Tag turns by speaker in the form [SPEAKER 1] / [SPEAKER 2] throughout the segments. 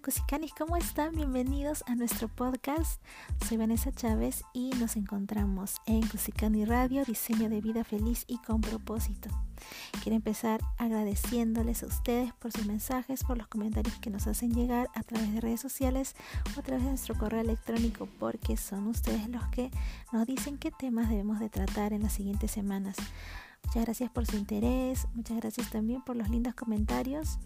[SPEAKER 1] Cusicanis, ¿cómo están? Bienvenidos a nuestro podcast. Soy Vanessa Chávez y nos encontramos en Cusicani Radio, diseño de vida feliz y con propósito. Quiero empezar agradeciéndoles a ustedes por sus mensajes, por los comentarios que nos hacen llegar a través de redes sociales o a través de nuestro correo electrónico, porque son ustedes los que nos dicen qué temas debemos de tratar en las siguientes semanas. Muchas gracias por su interés, muchas gracias también por los lindos comentarios.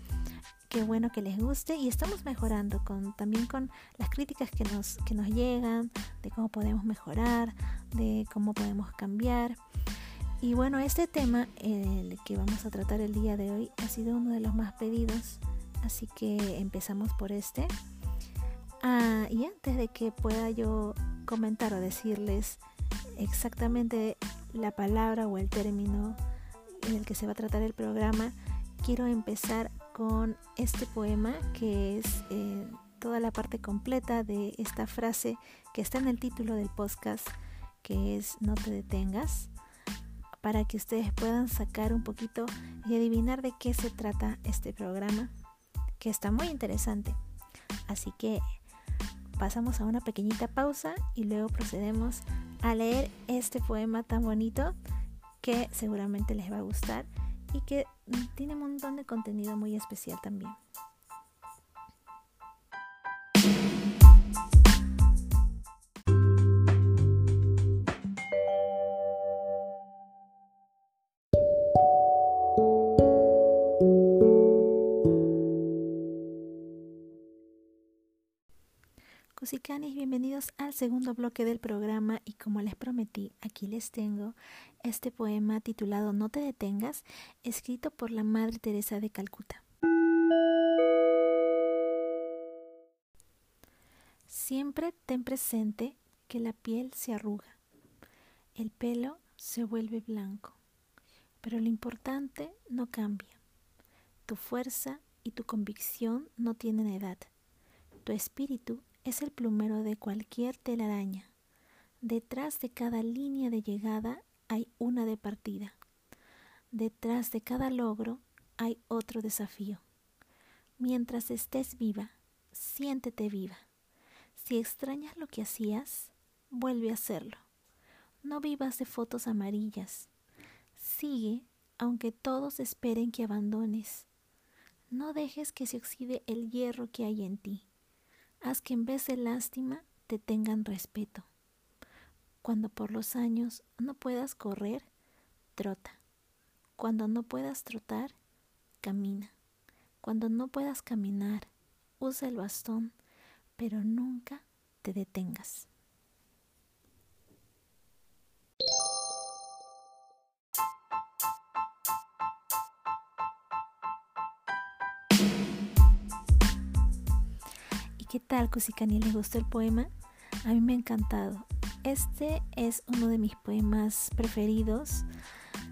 [SPEAKER 1] Qué bueno que les guste y estamos mejorando con, también con las críticas que nos, que nos llegan, de cómo podemos mejorar, de cómo podemos cambiar. Y bueno, este tema, el que vamos a tratar el día de hoy, ha sido uno de los más pedidos, así que empezamos por este. Ah, y antes de que pueda yo comentar o decirles exactamente la palabra o el término en el que se va a tratar el programa, quiero empezar con este poema que es eh, toda la parte completa de esta frase que está en el título del podcast, que es No te detengas, para que ustedes puedan sacar un poquito y adivinar de qué se trata este programa, que está muy interesante. Así que pasamos a una pequeñita pausa y luego procedemos a leer este poema tan bonito que seguramente les va a gustar y que tiene un montón de contenido muy especial también. Bienvenidos al segundo bloque del programa y como les prometí, aquí les tengo este poema titulado No te detengas, escrito por la Madre Teresa de Calcuta. Siempre ten presente que la piel se arruga, el pelo se vuelve blanco, pero lo importante no cambia. Tu fuerza y tu convicción no tienen edad. Tu espíritu es el plumero de cualquier telaraña. Detrás de cada línea de llegada hay una de partida. Detrás de cada logro hay otro desafío. Mientras estés viva, siéntete viva. Si extrañas lo que hacías, vuelve a hacerlo. No vivas de fotos amarillas. Sigue aunque todos esperen que abandones. No dejes que se oxide el hierro que hay en ti. Haz que en vez de lástima te tengan respeto. Cuando por los años no puedas correr, trota. Cuando no puedas trotar, camina. Cuando no puedas caminar, usa el bastón, pero nunca te detengas. ¿Qué tal, Cusicani? ¿Les gustó el poema? A mí me ha encantado. Este es uno de mis poemas preferidos,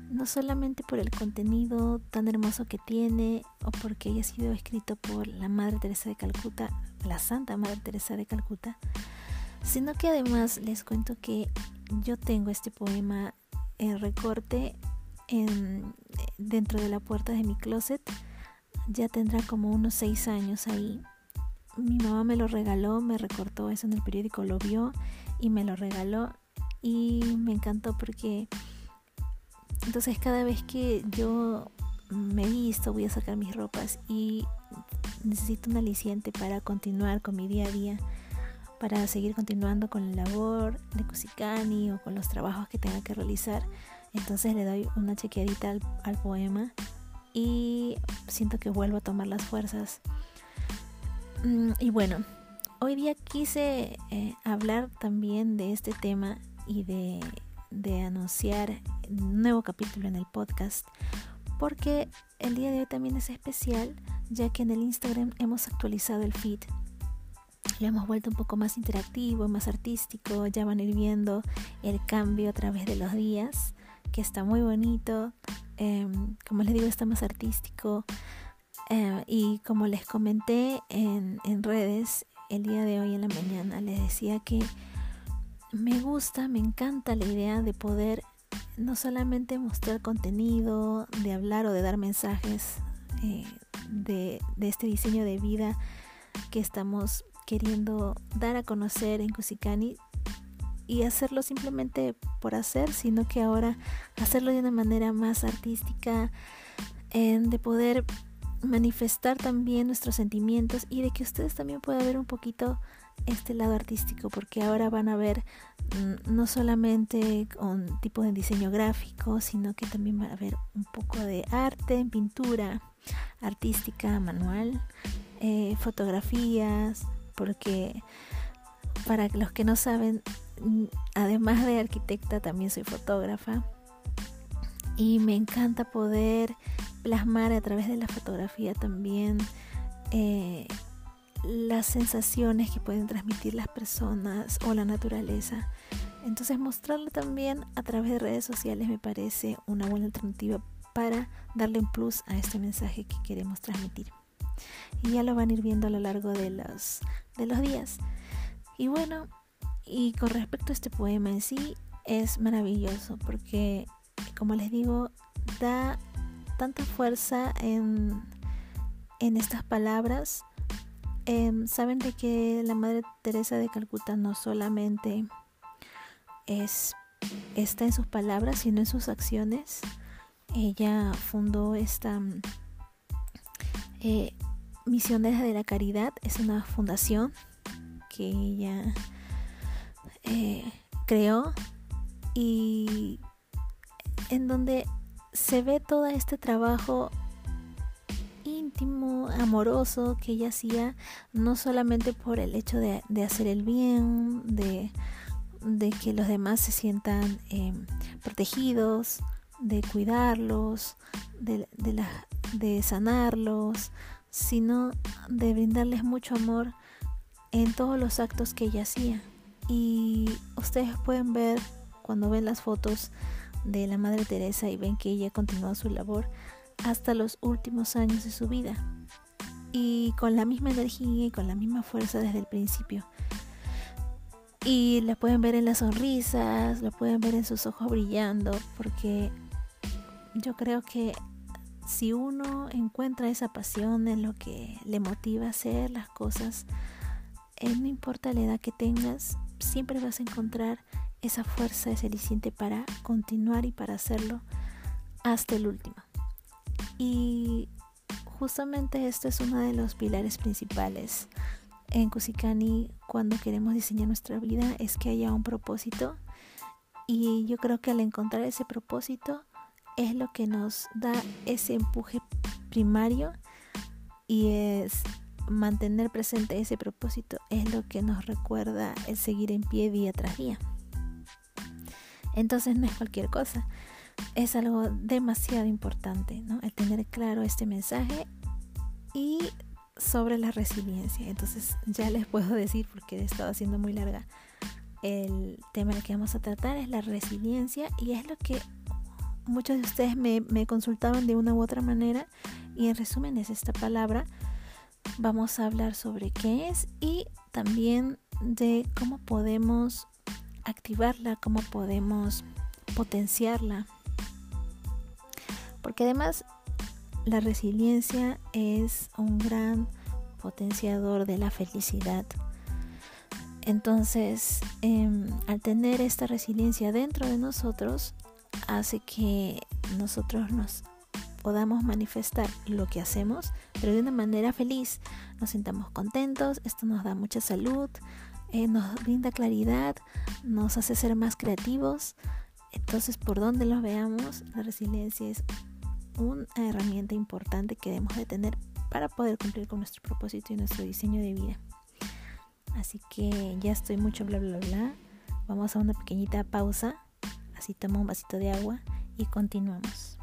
[SPEAKER 1] no solamente por el contenido tan hermoso que tiene o porque haya sido escrito por la Madre Teresa de Calcuta, la Santa Madre Teresa de Calcuta, sino que además les cuento que yo tengo este poema en recorte en, dentro de la puerta de mi closet. Ya tendrá como unos seis años ahí mi mamá me lo regaló, me recortó eso en el periódico, lo vio y me lo regaló y me encantó porque entonces cada vez que yo me visto, voy a sacar mis ropas y necesito un aliciente para continuar con mi día a día, para seguir continuando con la labor de Cusikani o con los trabajos que tenga que realizar. Entonces le doy una chequeadita al, al poema y siento que vuelvo a tomar las fuerzas y bueno, hoy día quise eh, hablar también de este tema y de, de anunciar un nuevo capítulo en el podcast porque el día de hoy también es especial ya que en el Instagram hemos actualizado el feed. Lo hemos vuelto un poco más interactivo, más artístico, ya van a ir viendo el cambio a través de los días, que está muy bonito, em, como les digo, está más artístico, eh, y como les comenté en, en redes el día de hoy en la mañana, les decía que me gusta, me encanta la idea de poder no solamente mostrar contenido, de hablar o de dar mensajes eh, de, de, este diseño de vida que estamos queriendo dar a conocer en Kusikani y hacerlo simplemente por hacer, sino que ahora hacerlo de una manera más artística, de poder manifestar también nuestros sentimientos y de que ustedes también puedan ver un poquito este lado artístico, porque ahora van a ver mm, no solamente un tipo de diseño gráfico, sino que también va a haber un poco de arte, pintura artística, manual, eh, fotografías, porque para los que no saben, mm, además de arquitecta, también soy fotógrafa. Y me encanta poder plasmar a través de la fotografía también eh, las sensaciones que pueden transmitir las personas o la naturaleza. Entonces mostrarlo también a través de redes sociales me parece una buena alternativa para darle un plus a este mensaje que queremos transmitir. Y ya lo van a ir viendo a lo largo de los, de los días. Y bueno, y con respecto a este poema en sí, es maravilloso porque, como les digo, da tanta fuerza en, en estas palabras Em, saben de que la Madre Teresa de Calcuta no solamente es, está en sus palabras, sino en sus acciones. Ella fundó esta eh, Misioneras de la Caridad, es una fundación que ella eh, creó y en donde se ve todo este trabajo amoroso que ella hacía, no solamente por el hecho de, hacer el bien, de, que los demás se sientan em, protegidos, de cuidarlos, de, de sanarlos, sino de brindarles mucho amor en todos los actos que ella hacía. Y ustedes pueden ver cuando ven las fotos de la Madre Teresa y ven que ella continuó su labor, hasta los últimos años de su vida y con la misma energía y con la misma fuerza desde el principio. Y la pueden ver en las sonrisas, lo pueden ver en sus ojos brillando, porque yo creo que si uno encuentra esa pasión en lo que le motiva a hacer las cosas, eh, no importa la edad que tengas, siempre vas a encontrar esa fuerza, ese aliciente para continuar y para hacerlo hasta el último. Y justamente esto es uno de los pilares principales en Kusikani cuando queremos diseñar nuestra vida, es que haya un propósito. Y yo creo que al encontrar ese propósito es lo que nos da ese empuje primario y es mantener presente ese propósito es lo que nos recuerda el seguir en pie día tras día. Entonces no es cualquier cosa es algo demasiado importante, ¿no? El tener claro este mensaje y sobre la resiliencia. Entonces ya les puedo decir, porque he estado haciendo muy larga, el tema que vamos a tratar es la resiliencia y es lo que muchos de ustedes me, me consultaban de una u otra manera y en resumen es esta palabra. Vamos a hablar sobre qué es y también de cómo podemos activarla, cómo podemos potenciarla porque además la resiliencia es un gran potenciador de la felicidad. Entonces, em, al tener esta resiliencia dentro de nosotros, hace que nosotros nos podamos manifestar lo que hacemos, pero de una manera feliz. Nos sintamos contentos, esto nos da mucha salud, eh, nos brinda claridad, nos hace ser más creativos. Entonces, por donde lo veamos, la resiliencia es una herramienta importante que debemos de tener para poder cumplir con nuestro propósito y nuestro diseño de vida. Así que ya estoy mucho bla bla bla. Vamos a una pequeñita pausa. Así tomo un vasito de agua y continuamos.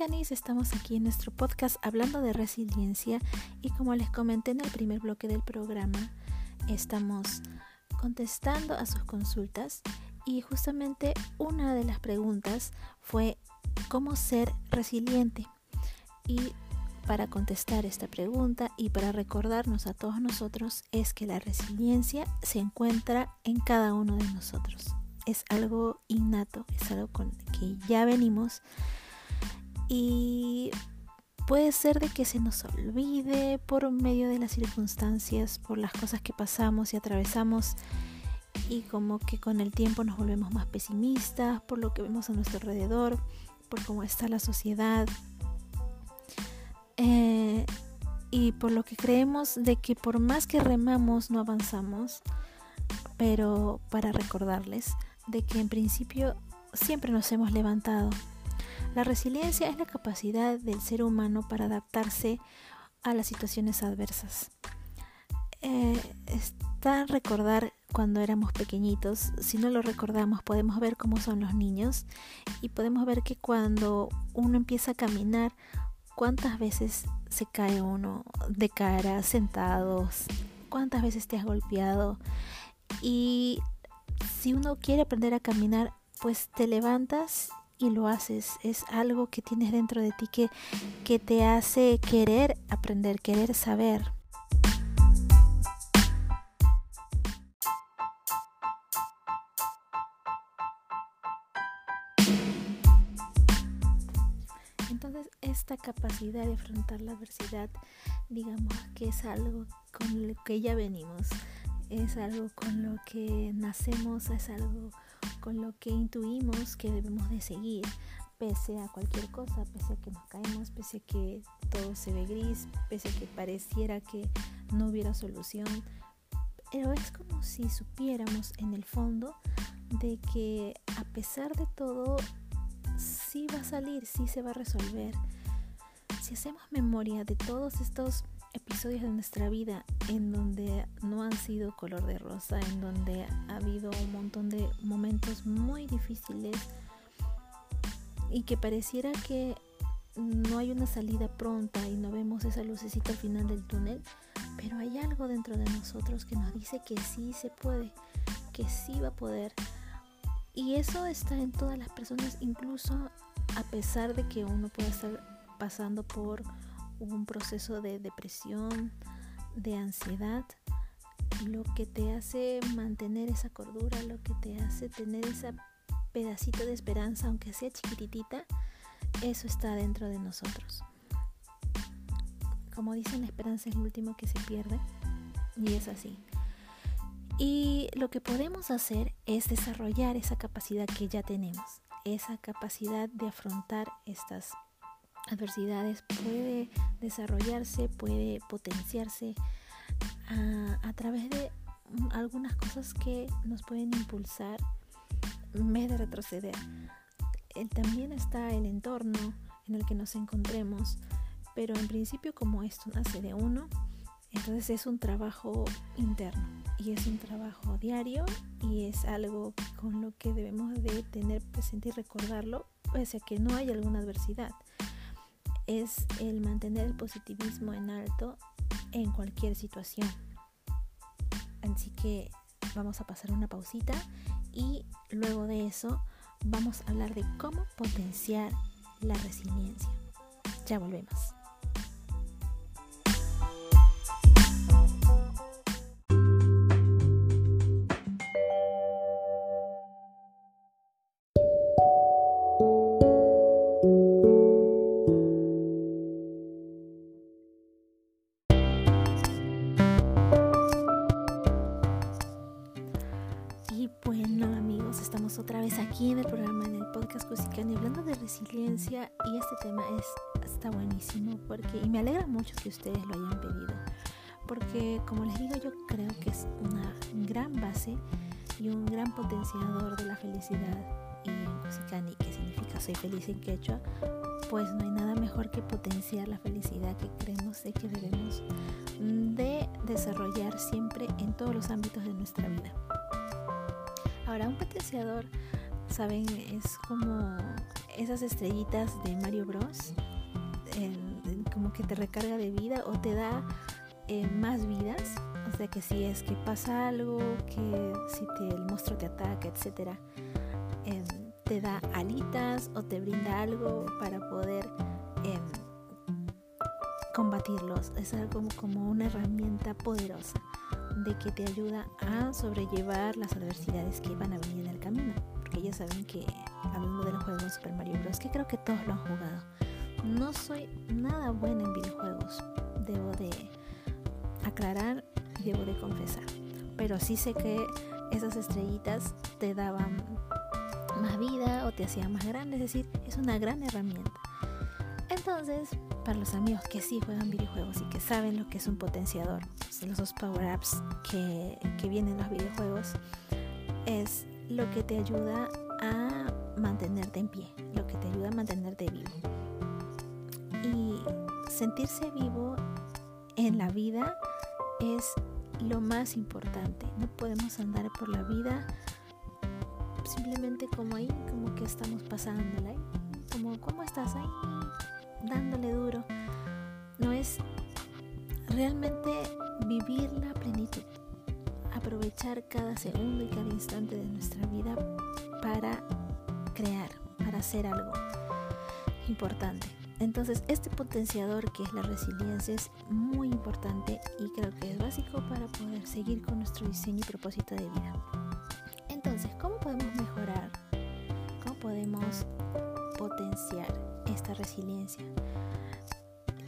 [SPEAKER 1] Cusicanis, estamos aquí en nuestro podcast hablando de resiliencia y como les comenté en el primer bloque del programa, estamos contestando a sus consultas y justamente una de las preguntas fue cómo ser resiliente. Y para contestar esta pregunta y para recordarnos a todos nosotros es que la resiliencia se encuentra en cada uno de nosotros. Es algo innato, es algo con que ya venimos y puede ser de que se nos olvide por medio de las circunstancias, por las cosas que pasamos y atravesamos y como que con el tiempo nos volvemos más pesimistas por lo que vemos a nuestro alrededor, por cómo está la sociedad, eh, y por lo que creemos de que por más que remamos no avanzamos, pero para recordarles de que en principio siempre nos hemos levantado. La resiliencia es la capacidad del ser humano para adaptarse a las situaciones adversas. Eh, está recordar cuando éramos pequeñitos, si no lo recordamos podemos ver cómo son los niños y podemos ver que cuando uno empieza a caminar ¿Cuántas veces se cae uno de cara, sentados? ¿Cuántas veces te has golpeado? Y si uno quiere aprender a caminar, pues te levantas y lo haces. Es algo que tienes dentro de ti que, que te hace querer aprender, querer saber. esta capacidad de afrontar la adversidad, digamos que es algo con lo que ya venimos, es algo con lo que nacemos, es algo con lo que intuimos que debemos de seguir, pese a cualquier cosa, pese a que nos caemos, pese a que todo se ve gris, pese a que pareciera que no hubiera solución. Pero es como si supiéramos en el fondo de que a pesar de todo, sí va a salir, sí se va a resolver si hacemos memoria de todos estos episodios de nuestra vida en donde no han sido color de rosa, en donde ha habido un montón de momentos muy difíciles y que pareciera que no hay una salida pronta y no vemos esa lucecita al final del túnel, pero hay algo dentro de nosotros que nos dice que sí se puede, que sí va a poder. Y eso está en todas las personas, incluso a pesar de que uno pueda estar pasando por un proceso de depresión, de ansiedad, lo que te hace mantener esa cordura, lo que te hace tener ese pedacito de esperanza, aunque sea chiquitita, eso está dentro de nosotros. Como dicen, la esperanza es lo último que se pierde y es así. Y lo que podemos hacer es desarrollar esa capacidad que ya tenemos, esa capacidad de afrontar estas adversidades puede desarrollarse, puede potenciarse a, través de algunas cosas que nos pueden impulsar en vez de retroceder. Eh, también está el entorno en el que nos encontremos, pero en principio como esto nace de uno, entonces es un trabajo interno y es un trabajo diario y es algo con lo que debemos de tener presente y recordarlo, pese a que no hay alguna adversidad es el mantener el positivismo en alto en cualquier situación. Así que vamos a pasar una pausita y luego de eso vamos a hablar de cómo potenciar la resiliencia. Ya volvemos. Aquí en el programa, en el podcast Cusicani, hablando de resiliencia y este tema es, está buenísimo porque, y me alegra mucho que ustedes lo hayan pedido, porque como les digo yo creo que es una gran base y un gran potenciador de la felicidad y en Cusicani, que significa soy feliz en quechua, pues no hay nada mejor que potenciar la felicidad que creemos de que debemos de desarrollar siempre en todos los ámbitos de nuestra vida. Ahora, un potenciador ¿saben? Es como esas estrellitas de Mario Bros. como que te recarga de vida o te da eh, más vidas. O sea que si es que pasa algo, que si el monstruo te ataca, etcétera, em, te da alitas o te brinda algo para poder em, combatirlos, es algo como una herramienta poderosa de que te ayuda a sobrellevar las adversidades que van a venir en el camino. Porque ya saben que hablando del juego de Super Mario Bros. que creo que todos lo han jugado. No soy nada buena en videojuegos, debo de aclarar debo de confesar. Pero sí sé que esas estrellitas te daban más vida o te hacían más grande, es decir, es una gran herramienta. Entonces, para los amigos que sí juegan videojuegos y que saben lo que es un potenciador, los power-ups que, que vienen en los videojuegos, es lo que te ayuda a mantenerte en pie, lo que te ayuda a mantenerte vivo. Y sentirse vivo en la vida es lo más importante. No podemos andar por la vida simplemente como ahí, como que estamos pasándola. Como, ¿cómo estás ahí? Realmente vivir la plenitud. Aprovechar cada segundo y cada instante de nuestra vida para crear, para hacer algo importante. Entonces, este potenciador que es la resiliencia es muy importante y creo que es básico para poder seguir con nuestro diseño y propósito de vida. Entonces, ¿cómo podemos mejorar? ¿Cómo podemos potenciar esta resiliencia?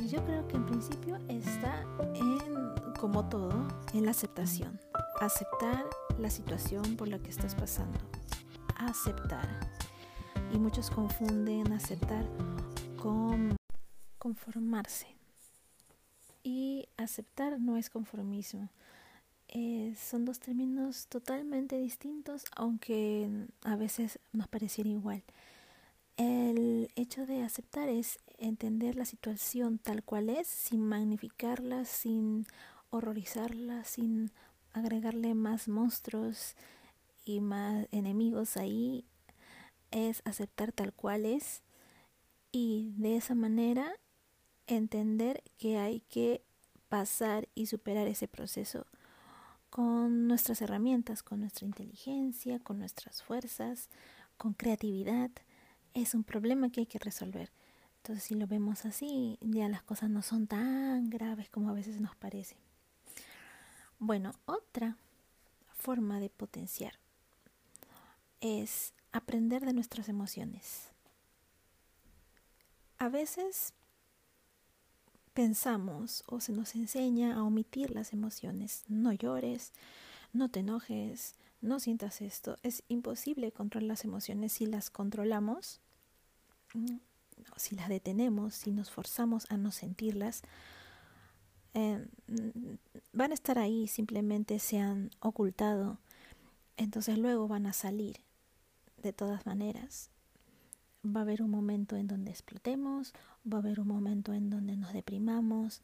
[SPEAKER 1] Yo creo que en principio está en, como todo, en la aceptación. Aceptar la situación por la que estás pasando. Aceptar. Y muchos confunden aceptar con conformarse. Y aceptar no es conformismo. Son dos términos totalmente distintos, aunque a veces nos pareciera igual. El hecho de aceptar es entender la situación tal cual es, sin magnificarla, sin horrorizarla, sin agregarle más monstruos y más enemigos ahí. Es aceptar tal cual es y de esa manera entender que hay que pasar y superar ese proceso con nuestras herramientas, con nuestra inteligencia, con nuestras fuerzas, con creatividad. Es un problema que hay que resolver. Entonces, si lo vemos así, ya las cosas no son tan graves como a veces nos parece. Bueno, otra forma de potenciar es aprender de nuestras emociones. A veces pensamos o se nos enseña a omitir las emociones. No llores, no te enojes, no sientas esto. Es imposible controlar las emociones si las controlamos, si las detenemos, si nos forzamos a no sentirlas. Eh, van a estar ahí, simplemente se han ocultado. Entonces luego van a salir de todas maneras va a haber un momento en donde explotemos, va a haber un momento en donde nos deprimamos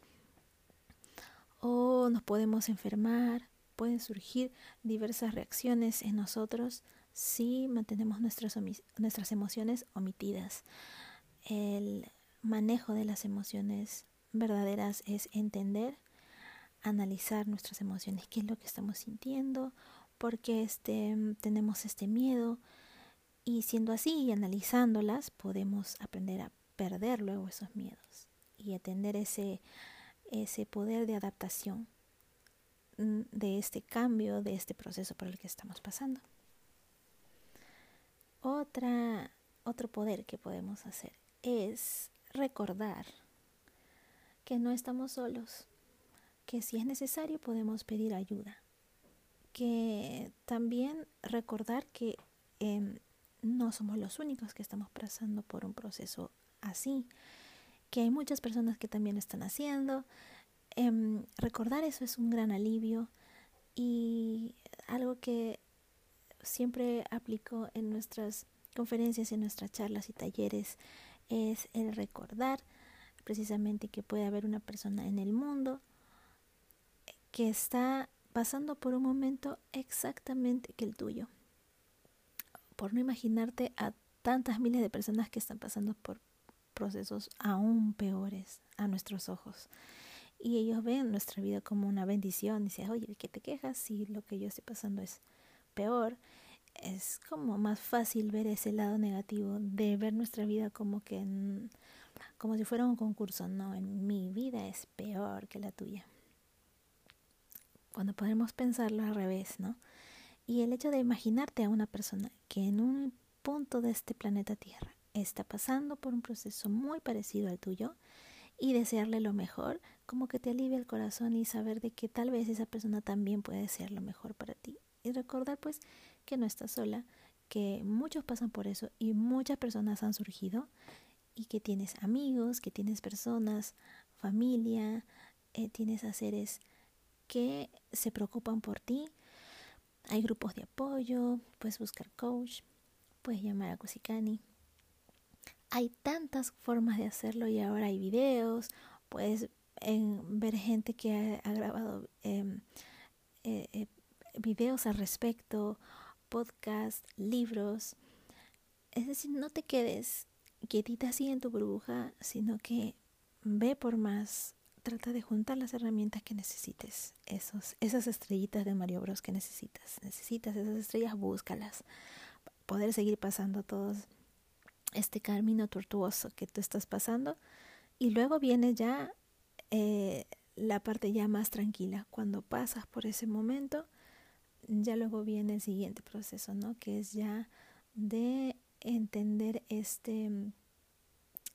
[SPEAKER 1] o nos podemos enfermar, pueden surgir diversas reacciones en nosotros si mantenemos nuestras, nuestras emociones omitidas. El manejo de las emociones verdaderas es entender, analizar nuestras emociones, qué es lo que estamos sintiendo, por qué este, tenemos este miedo, y siendo así y analizándolas, podemos aprender a perder luego esos miedos y atender ese, ese poder de adaptación mm, de este cambio, de este proceso por el que estamos pasando. Otra, otro poder que podemos hacer es recordar que no estamos solos, que si es necesario podemos pedir ayuda, que también recordar que eh, no somos los únicos que estamos pasando por un proceso así, que hay muchas personas que también lo están haciendo. Em, recordar eso es un gran alivio y algo que siempre aplico en nuestras conferencias, en nuestras charlas y talleres, es el recordar precisamente que puede haber una persona en el mundo que está pasando por un momento exactamente que el tuyo por no imaginarte a tantas miles de personas que están pasando por procesos aún peores a nuestros ojos. Y ellos ven nuestra vida como una bendición. Dicen, oye, ¿qué te quejas si lo que yo estoy pasando es peor? Es como más fácil ver ese lado negativo de ver nuestra vida como que como si fuera un concurso. No, en mi vida es peor que la tuya. Cuando podemos pensarlo al revés, ¿no? Y el hecho de imaginarte a una persona que en un punto de este planeta Tierra está pasando por un proceso muy parecido al tuyo y desearle lo mejor, como que te alivia el corazón y saber de que tal vez esa persona también puede desear lo mejor para ti. Y recordar pues que no estás sola, que muchos pasan por eso y muchas personas han surgido y que tienes amigos, que tienes personas, familia, eh, tienes a seres que se preocupan por ti. Hay grupos de apoyo, puedes buscar coach, puedes llamar a Kusikani. Hay tantas formas de hacerlo y ahora hay videos, puedes ver gente que ha, grabado em, eh, eh, videos al respecto, podcasts, libros. Es decir, no te quedes quietita así en tu burbuja, sino que ve por más, trata de juntar las herramientas que necesites, esos, esas estrellitas de Mario Bros que necesitas. Necesitas esas estrellas, búscalas. Poder seguir pasando todo este camino tortuoso que tú estás pasando. Y luego viene ya eh, la parte ya más tranquila. Cuando pasas por ese momento, ya luego viene el siguiente proceso, ¿no? Que es ya de entender este mm,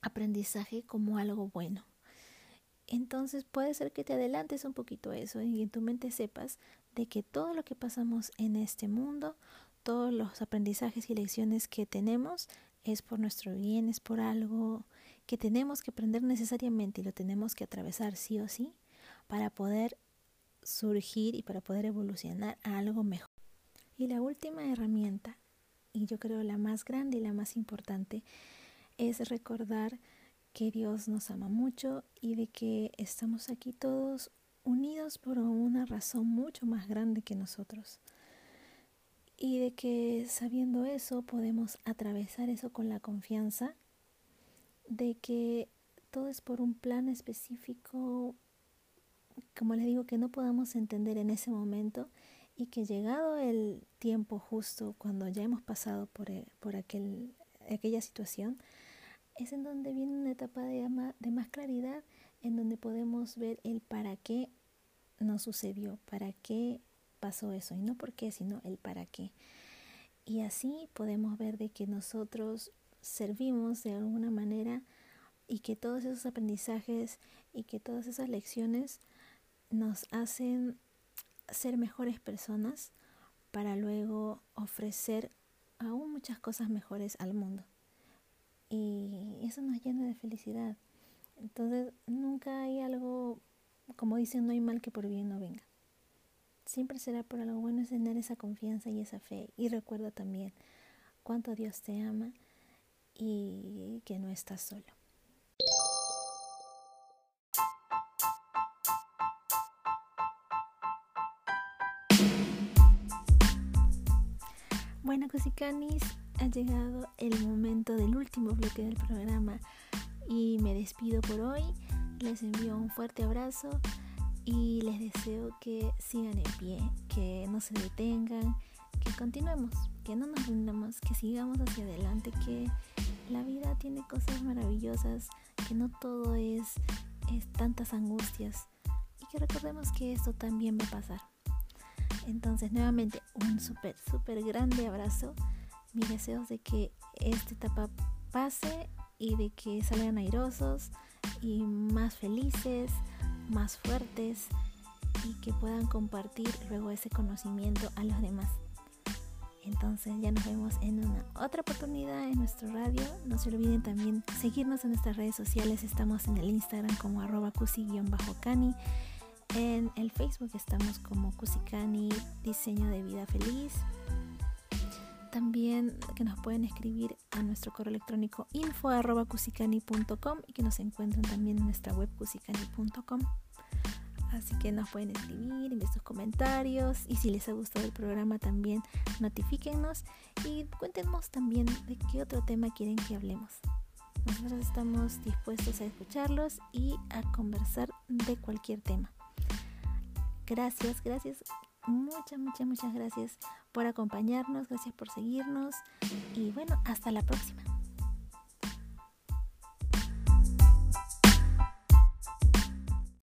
[SPEAKER 1] aprendizaje como algo bueno. Entonces puede ser que te adelantes un poquito a eso y en tu mente sepas de que todo lo que pasamos en este mundo, todos los aprendizajes y lecciones que tenemos es por nuestro bien, es por algo que tenemos que aprender necesariamente y lo tenemos que atravesar sí o sí para poder surgir y para poder evolucionar a algo mejor. Y la última herramienta y yo creo la más grande y la más importante es recordar que Dios nos ama mucho y de que estamos aquí todos unidos por una razón mucho más grande que nosotros. Y de que sabiendo eso podemos atravesar eso con la confianza de que todo es por un plan específico, como les digo, que no podamos entender en ese momento y que llegado el tiempo justo, cuando ya hemos pasado por, e, por aquel, aquella situación, es en donde viene una etapa de, de más claridad, en donde podemos ver el para qué nos sucedió, para qué pasó eso, y no por qué, sino el para qué. Y así podemos ver de que nosotros servimos de alguna manera y que todos esos aprendizajes y que todas esas lecciones nos hacen ser mejores personas para luego ofrecer aún muchas cosas mejores al mundo. Y eso nos llena de felicidad. Entonces, nunca hay algo, como dicen, no hay mal que por bien no venga. Siempre será por algo bueno es tener esa confianza y esa fe. Y recuerda también cuánto Dios te ama y que no estás solo. Bueno, Cosicanis, ha llegado el momento del último bloque del programa y me despido por hoy. Les envío un fuerte abrazo y les deseo que sigan en pie, que no se detengan, que continuemos, que no nos rindamos, que sigamos hacia adelante, que la vida tiene cosas maravillosas, que no todo es, es tantas angustias y que recordemos que esto también va a pasar. Entonces, nuevamente, un súper, súper grande abrazo. Mi deseo es de que esta etapa pase y de que salgan airosos y más felices, más fuertes y que puedan compartir luego ese conocimiento a los demás. Entonces ya nos vemos en una otra oportunidad en nuestro radio. No se olviden también seguirnos en nuestras redes sociales. Estamos en el Instagram como arroba cusi-cani en el Facebook estamos como Cusikani Diseño de Vida Feliz. También que nos pueden escribir a nuestro correo electrónico info y que nos encuentran también en nuestra web cusikani.com. Así que nos pueden escribir, enviar sus comentarios y si les ha gustado el programa también notifíquenos y cuéntenos también de qué otro tema quieren que hablemos. Nosotros estamos dispuestos a escucharlos y a conversar de cualquier tema. Gracias, gracias, muchas, muchas, muchas gracias por acompañarnos, gracias por seguirnos y bueno, hasta la próxima.